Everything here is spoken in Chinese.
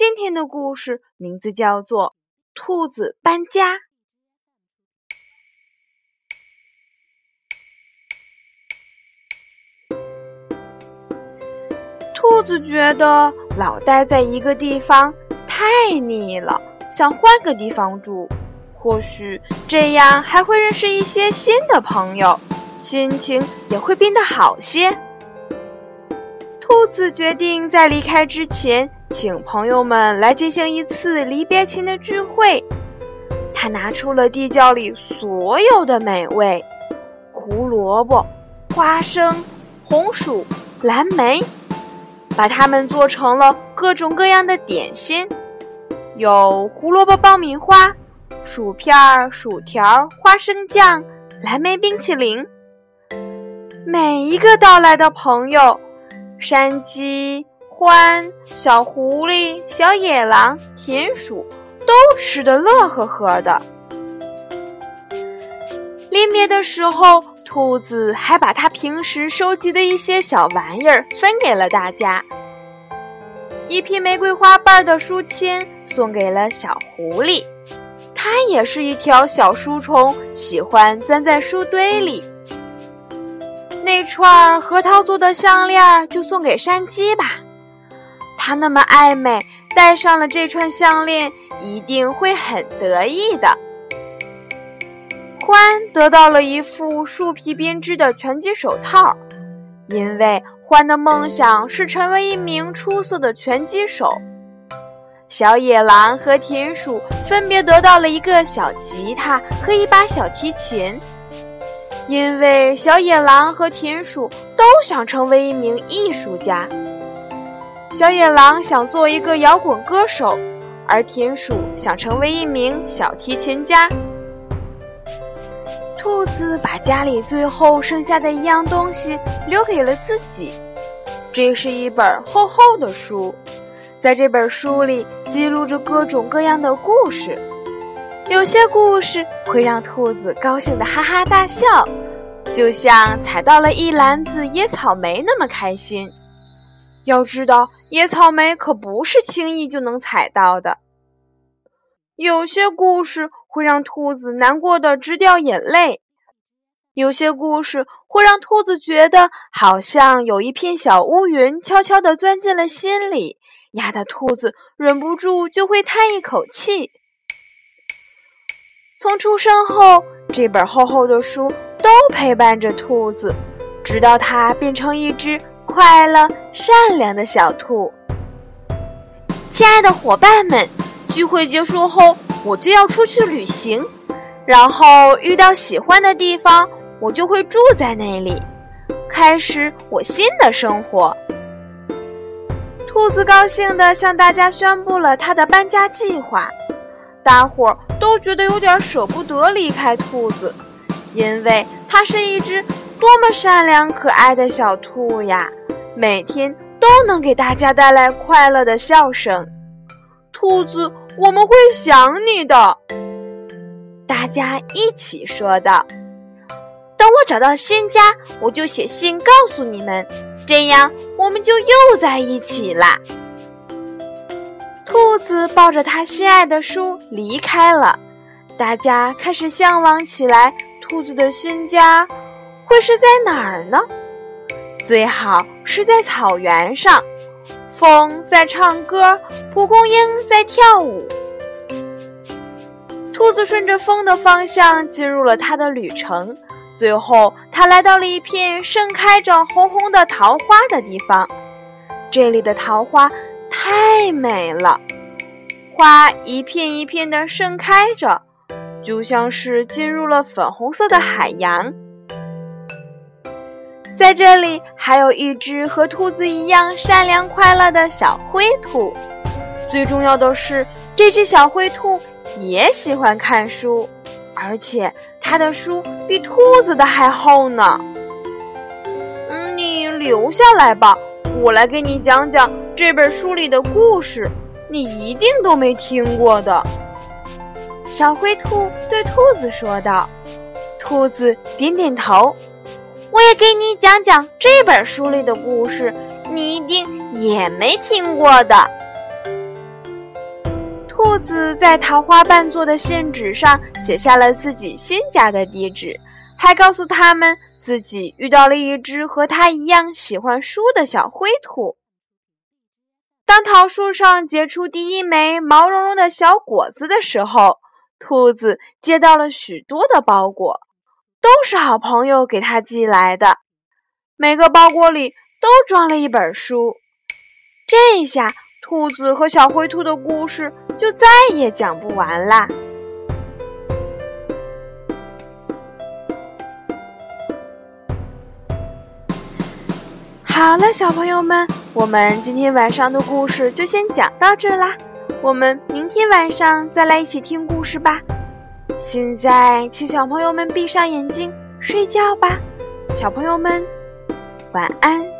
今天的故事名字叫做《兔子搬家》。兔子觉得老待在一个地方太腻了，想换个地方住，或许这样还会认识一些新的朋友，心情也会变得好些。兔子决定在离开之前。请朋友们来进行一次离别前的聚会。他拿出了地窖里所有的美味：胡萝卜、花生、红薯、蓝莓，把它们做成了各种各样的点心，有胡萝卜爆米花、薯片、薯条、花生酱、蓝莓冰淇淋。每一个到来的朋友，山鸡。獾、小狐狸、小野狼、田鼠都吃得乐呵呵的。临别的时候，兔子还把它平时收集的一些小玩意儿分给了大家。一匹玫瑰花瓣的书签送给了小狐狸，它也是一条小书虫，喜欢钻在书堆里。那串核桃做的项链就送给山鸡吧。他那么爱美，戴上了这串项链，一定会很得意的。獾得到了一副树皮编织的拳击手套，因为獾的梦想是成为一名出色的拳击手。小野狼和田鼠分别得到了一个小吉他和一把小提琴，因为小野狼和田鼠都想成为一名艺术家。小野狼想做一个摇滚歌手，而田鼠想成为一名小提琴家。兔子把家里最后剩下的一样东西留给了自己，这是一本厚厚的书，在这本书里记录着各种各样的故事，有些故事会让兔子高兴的哈哈大笑，就像采到了一篮子野草莓那么开心。要知道。野草莓可不是轻易就能采到的。有些故事会让兔子难过的直掉眼泪，有些故事会让兔子觉得好像有一片小乌云悄悄地钻进了心里，压得兔子忍不住就会叹一口气。从出生后，这本厚厚的书都陪伴着兔子，直到它变成一只。快乐、善良的小兔，亲爱的伙伴们，聚会结束后，我就要出去旅行，然后遇到喜欢的地方，我就会住在那里，开始我新的生活。兔子高兴地向大家宣布了他的搬家计划，大伙儿都觉得有点舍不得离开兔子，因为它是一只多么善良可爱的小兔呀！每天都能给大家带来快乐的笑声，兔子，我们会想你的。大家一起说道：“等我找到新家，我就写信告诉你们，这样我们就又在一起啦。”兔子抱着他心爱的书离开了，大家开始向往起来。兔子的新家会是在哪儿呢？最好是在草原上，风在唱歌，蒲公英在跳舞。兔子顺着风的方向进入了它的旅程，最后它来到了一片盛开着红红的桃花的地方。这里的桃花太美了，花一片一片的盛开着，就像是进入了粉红色的海洋。在这里还有一只和兔子一样善良快乐的小灰兔。最重要的是，这只小灰兔也喜欢看书，而且它的书比兔子的还厚呢。嗯，你留下来吧，我来给你讲讲这本书里的故事，你一定都没听过的。小灰兔对兔子说道。兔子点点头，我也给你讲讲这本书里的故事，你一定也没听过的。兔子在桃花瓣做的信纸上写下了自己新家的地址，还告诉他们自己遇到了一只和他一样喜欢书的小灰兔。当桃树上结出第一枚毛茸茸的小果子的时候，兔子接到了许多的包裹。都是好朋友给他寄来的，每个包裹里都装了一本书。这下，兔子和小灰兔的故事就再也讲不完啦。好了，小朋友们，我们今天晚上的故事就先讲到这啦。我们明天晚上再来一起听故事吧。现在，请小朋友们闭上眼睛睡觉吧，小朋友们，晚安。